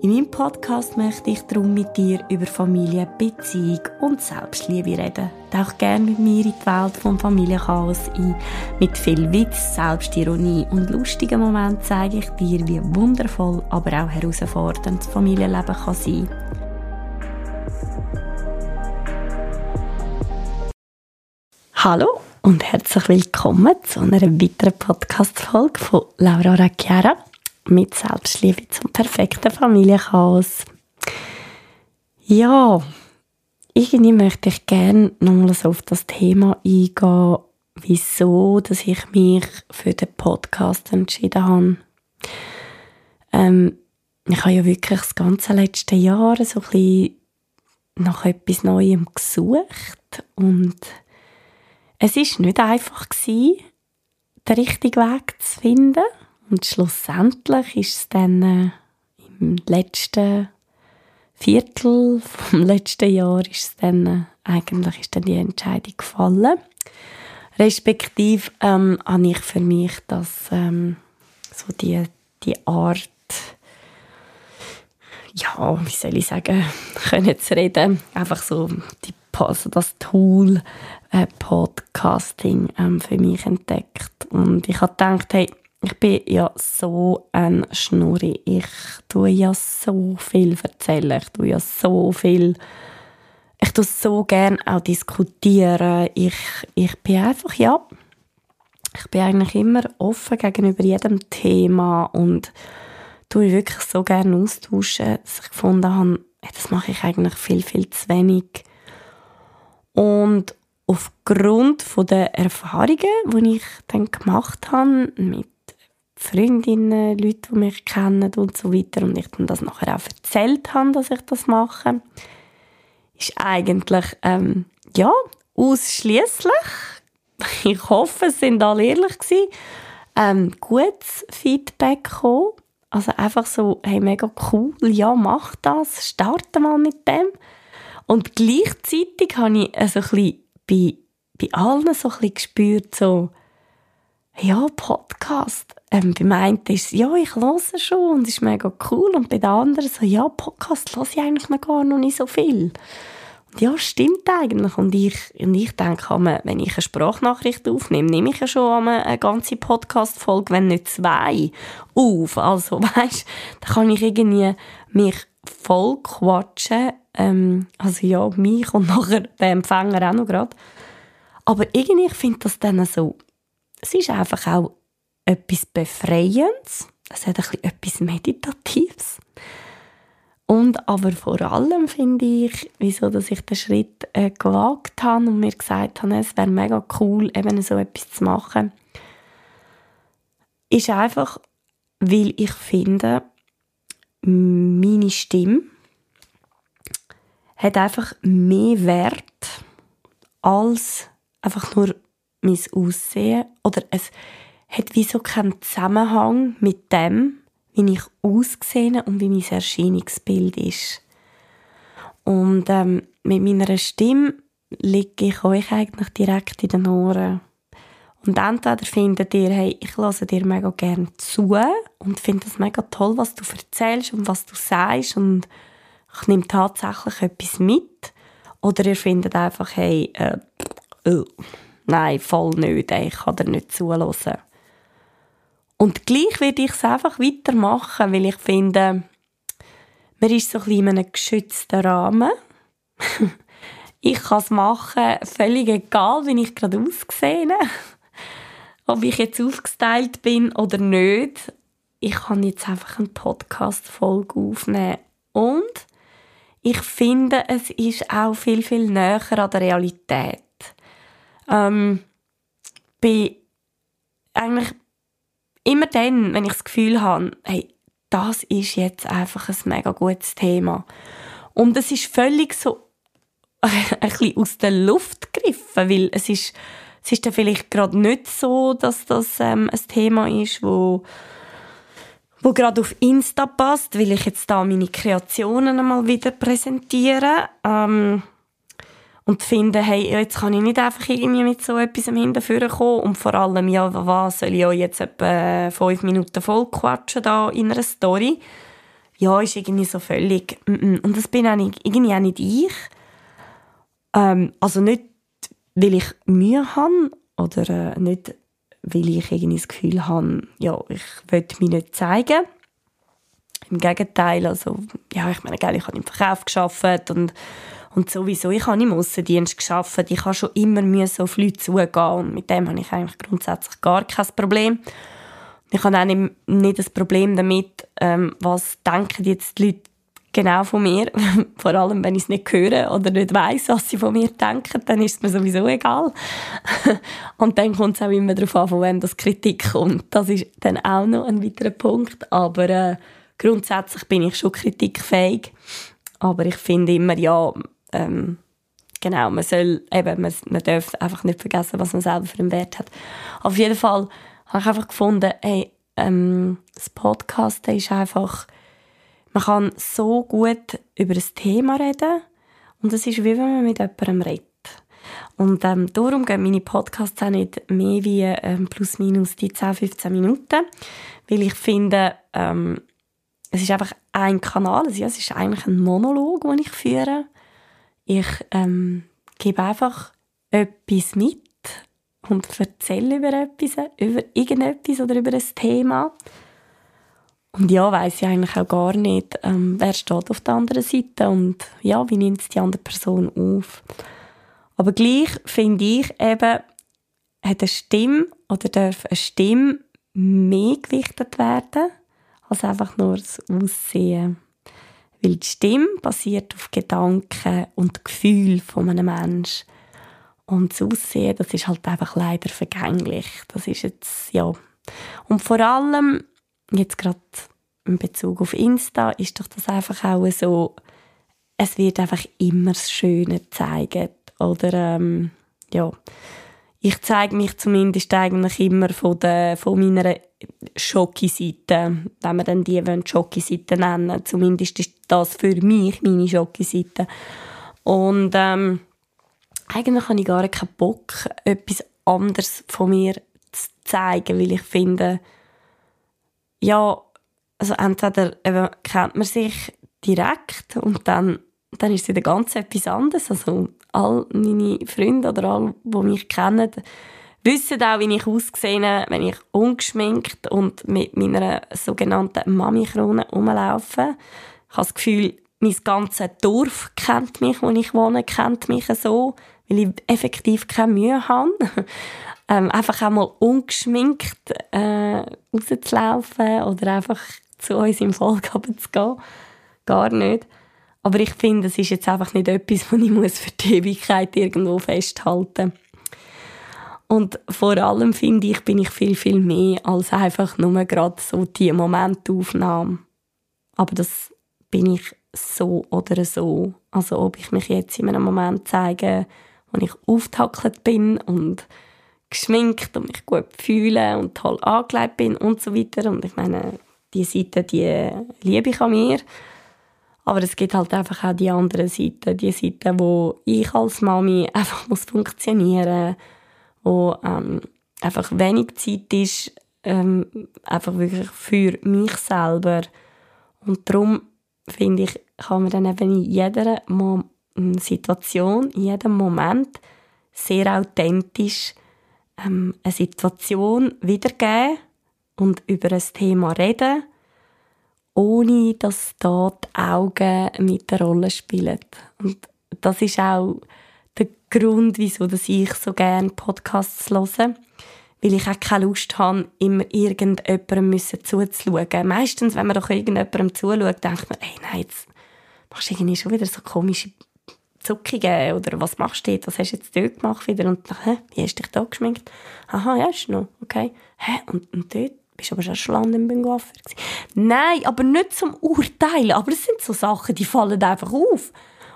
In meinem Podcast möchte ich darum mit dir über Familie, Beziehung und Selbstliebe reden. Tauch gerne mit mir in die Welt vom Familienchaos ein. Mit viel Witz, Selbstironie und lustigen Momenten zeige ich dir, wie wundervoll, aber auch herausfordernd das Familienleben kann sein. Hallo und herzlich willkommen zu einer weiteren Podcast-Folge von Laura Racchiara mit Selbstliebe zum perfekten Familienchaos. Ja, irgendwie möchte ich gerne nochmal so auf das Thema eingehen, wieso dass ich mich für den Podcast entschieden habe. Ähm, ich habe ja wirklich das ganze letzte Jahr so ein bisschen nach etwas Neuem gesucht und es ist nicht einfach gewesen, den richtigen Weg zu finden. Und schlussendlich ist es dann äh, im letzten Viertel vom letzten Jahr ist es dann, äh, eigentlich ist dann die Entscheidung gefallen. Respektive ähm, habe ich für mich das, ähm, so die, die Art, ja, wie soll ich sagen, können zu reden, einfach so die, also das Tool äh, Podcasting ähm, für mich entdeckt. Und ich habe gedacht, hey, ich bin ja so ein Schnurri. Ich tue ja so viel erzählen. Ich tue ja so viel. Ich tue so gerne auch diskutieren. Ich, ich bin einfach, ja, ich bin eigentlich immer offen gegenüber jedem Thema und tue wirklich so gerne austauschen, dass ich gefunden habe, das mache ich eigentlich viel, viel zu wenig. Und aufgrund der Erfahrungen, die ich dann gemacht habe mit Freundinnen, Leute, die mich kennen und so weiter und ich dann das nachher auch erzählt habe, dass ich das mache, ist eigentlich, ähm, ja, ausschließlich, ich hoffe, es sind alle ehrlich gewesen, ähm, gutes Feedback gekommen. Also einfach so, hey, mega cool, ja, mach das, starte mal mit dem. Und gleichzeitig habe ich also ein bisschen bei, bei allen so ein bisschen gespürt, so, ja, Podcast. Ähm, beim einen ist ja, ich höre schon und es ist mega cool. Und bei den anderen so, ja, Podcast höre ich eigentlich noch gar noch nicht so viel. Und ja, stimmt eigentlich. Und ich, und ich denke, wenn ich eine Sprachnachricht aufnehme, nehme ich ja schon eine ganze Podcast-Folge, wenn nicht zwei, auf. Also, weißt da kann ich irgendwie mich voll quatschen. Ähm, also ja, mich und nachher den Empfänger auch noch gerade. Aber irgendwie, ich finde das dann so es ist einfach auch etwas Befreiendes. Es hat ein etwas Meditatives. Und aber vor allem finde ich, wieso dass ich den Schritt äh, gewagt habe und mir gesagt habe, es wäre mega cool, eben so etwas zu machen, ist einfach, weil ich finde, meine Stimme hat einfach mehr Wert als einfach nur mein Aussehen oder es hat wie so keinen Zusammenhang mit dem, wie ich aussehe und wie mein Erscheinungsbild ist. Und ähm, mit meiner Stimme liege ich euch eigentlich direkt in den Ohren. Und entweder findet ihr, hey, ich lasse dir mega gerne zu und finde es mega toll, was du erzählst und was du sagst und ich nehme tatsächlich etwas mit. Oder ihr findet einfach, hey, äh, äh, nein, voll nicht, ich kann dir nicht zulassen. Und gleich werde ich es einfach weitermachen, weil ich finde, man ist so ein bisschen in einem geschützten Rahmen. ich kann es machen, völlig egal, wie ich gerade aussehe. Ob ich jetzt aufgestylt bin oder nicht. Ich kann jetzt einfach eine Podcast-Folge aufnehmen. Und ich finde, es ist auch viel, viel näher an der Realität ähm, bin eigentlich immer dann, wenn ich das Gefühl habe, hey, das ist jetzt einfach ein mega gutes Thema. Und es ist völlig so ein bisschen aus der Luft gegriffen, weil es ist, es ist dann vielleicht gerade nicht so, dass das ähm, ein Thema ist, wo wo gerade auf Insta passt, weil ich jetzt da meine Kreationen einmal wieder präsentiere. Ähm, und finde, hey, jetzt kann ich nicht einfach irgendwie mit so etwas im Hinterführen kommen und vor allem, ja, was soll ich euch jetzt etwa fünf Minuten voll quatschen da in einer Story? Ja, ist irgendwie so völlig, und das bin auch nicht, irgendwie auch nicht ich. Ähm, also nicht, weil ich Mühe habe oder äh, nicht, weil ich irgendwie das Gefühl habe, ja, ich will mich nicht zeigen. Im Gegenteil, also, ja, ich meine, ich habe im Verkauf geschafft und und sowieso, ich habe im Aussendienst gearbeitet, ich habe schon immer auf Leute zugehen und mit dem habe ich eigentlich grundsätzlich gar kein Problem. Ich habe auch nicht, nicht das Problem damit, ähm, was denken jetzt die Leute genau von mir. Vor allem, wenn ich es nicht höre oder nicht weiß, was sie von mir denken, dann ist es mir sowieso egal. und dann kommt es auch immer darauf an, von wem das Kritik kommt. Das ist dann auch noch ein weiterer Punkt. Aber äh, grundsätzlich bin ich schon kritikfähig. Aber ich finde immer, ja, ähm, genau, man soll eben, man, man darf einfach nicht vergessen, was man selber für einen Wert hat. Auf jeden Fall habe ich einfach gefunden, hey, ähm, das Podcast ist einfach, man kann so gut über ein Thema reden und es ist wie wenn man mit jemandem redet. Und ähm, darum gehen meine Podcasts auch nicht mehr wie ähm, plus minus die 10, 15 Minuten, weil ich finde, ähm, es ist einfach ein Kanal, es ist eigentlich ein Monolog, den ich führe ich ähm, gebe einfach etwas mit und erzähle über etwas, über irgendetwas oder über ein Thema. Und ja, weiß ich eigentlich auch gar nicht, ähm, wer steht auf der anderen Seite und ja, wie nimmt es die andere Person auf. Aber gleich finde ich eben, hat eine Stimme oder darf eine Stimme mehr gewichtet werden als einfach nur das Aussehen. Weil die Stimme basiert auf Gedanken und Gefühlen von einem Menschen. Und das Aussehen, das ist halt einfach leider vergänglich. Das ist jetzt, ja. Und vor allem, jetzt gerade in Bezug auf Insta, ist doch das einfach auch so, es wird einfach immer das Schöne zeigen. Oder, ähm, ja ich zeige mich zumindest eigentlich immer von, der, von meiner Schocki-Seite, wenn wir dann die Schocki-Seite nennen. Zumindest ist das für mich meine Schocki-Seite. Und ähm, eigentlich habe ich gar keinen Bock, etwas anderes von mir zu zeigen, weil ich finde, ja, also entweder eben kennt man sich direkt und dann, dann ist es wieder ganz etwas anderes. Also all meine Freunde oder alle, die mich kennen, wissen auch, wie ich aussehe, wenn ich ungeschminkt und mit meiner sogenannten Mami-Krone rumlaufe. Ich habe das Gefühl, mein ganzes Dorf kennt mich, wo ich wohne, kennt mich so, weil ich effektiv keine Mühe habe. ähm, einfach einmal ungeschminkt äh, rauszulaufen oder einfach zu uns im Volk zu gehen. Gar nicht. Aber ich finde, es ist jetzt einfach nicht etwas, was ich muss für die Ewigkeit irgendwo festhalten Und vor allem finde ich, bin ich viel, viel mehr als einfach nur gerade so die Momentaufnahme. Aber das bin ich so oder so. Also ob ich mich jetzt in einem Moment zeige, wo ich auftackelt bin und geschminkt und mich gut fühle und toll angelegt bin und so weiter. Und ich meine, die Seite, die liebe ich an mir. Aber es gibt halt einfach auch die andere Seite, die Seite, wo ich als Mami einfach muss funktionieren, wo ähm, einfach wenig Zeit ist, ähm, einfach wirklich für mich selber. Und darum finde ich, kann man dann eben in jeder Mo Situation, in jedem Moment sehr authentisch ähm, eine Situation wiedergeben und über ein Thema reden ohne dass da die Augen mit der Rolle spielen. Und das ist auch der Grund, wieso ich so gerne Podcasts höre. Weil ich auch keine Lust habe, immer irgendjemandem zuzuschauen. Meistens, wenn man doch irgendjemandem zuschaut, denkt man, hey, nein, jetzt machst du irgendwie schon wieder so komische Zuckungen oder was machst du jetzt, was hast du jetzt dort gemacht wieder und dann, hä, wie hast du dich da geschminkt? Aha, ja, ist noch, okay. Hä, und, und dort? Bist aber schon lange beim Coiffeur Nein, aber nicht zum Urteilen. Aber es sind so Sachen, die fallen einfach auf.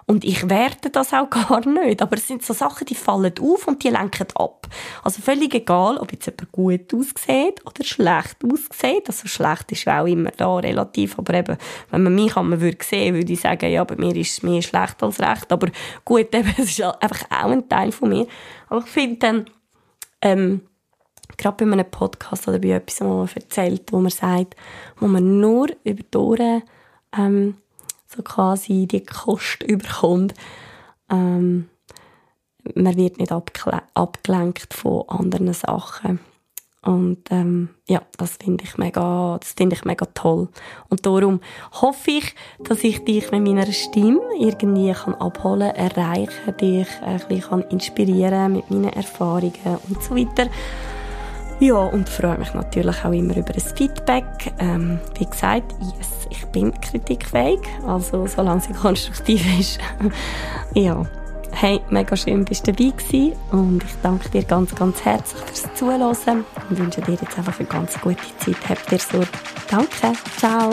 Und ich werte das auch gar nicht. Aber es sind so Sachen, die fallen auf und die lenken ab. Also völlig egal, ob jetzt jemand gut aussieht oder schlecht aussieht. Also schlecht ist auch immer da relativ. Aber eben, wenn man mich einmal würde sehen, würde ich sagen, ja, bei mir ist es mehr schlecht als recht. Aber gut, eben, es ist einfach auch ein Teil von mir. Aber ich finde dann, ähm, gerade bei einem Podcast oder bei etwas, wo man erzählt, wo man sagt, wo man nur über die Ohren ähm, so quasi die Kost überkommt. Ähm, man wird nicht abgelenkt von anderen Sachen. Und ähm, ja, das finde ich mega, das finde ich mega toll. Und darum hoffe ich, dass ich dich mit meiner Stimme irgendwie kann abholen, erreichen, dich ein bisschen inspirieren mit meinen Erfahrungen und so weiter. Ja, und freue mich natürlich auch immer über ein Feedback. Ähm, wie gesagt, yes, ich bin kritikfähig, also solange sie konstruktiv ist. ja, hey, mega schön, bist du dabei gewesen und ich danke dir ganz, ganz herzlich fürs Zuhören und wünsche dir jetzt einfach eine ganz gute Zeit. Habt ihr so. Danke, ciao.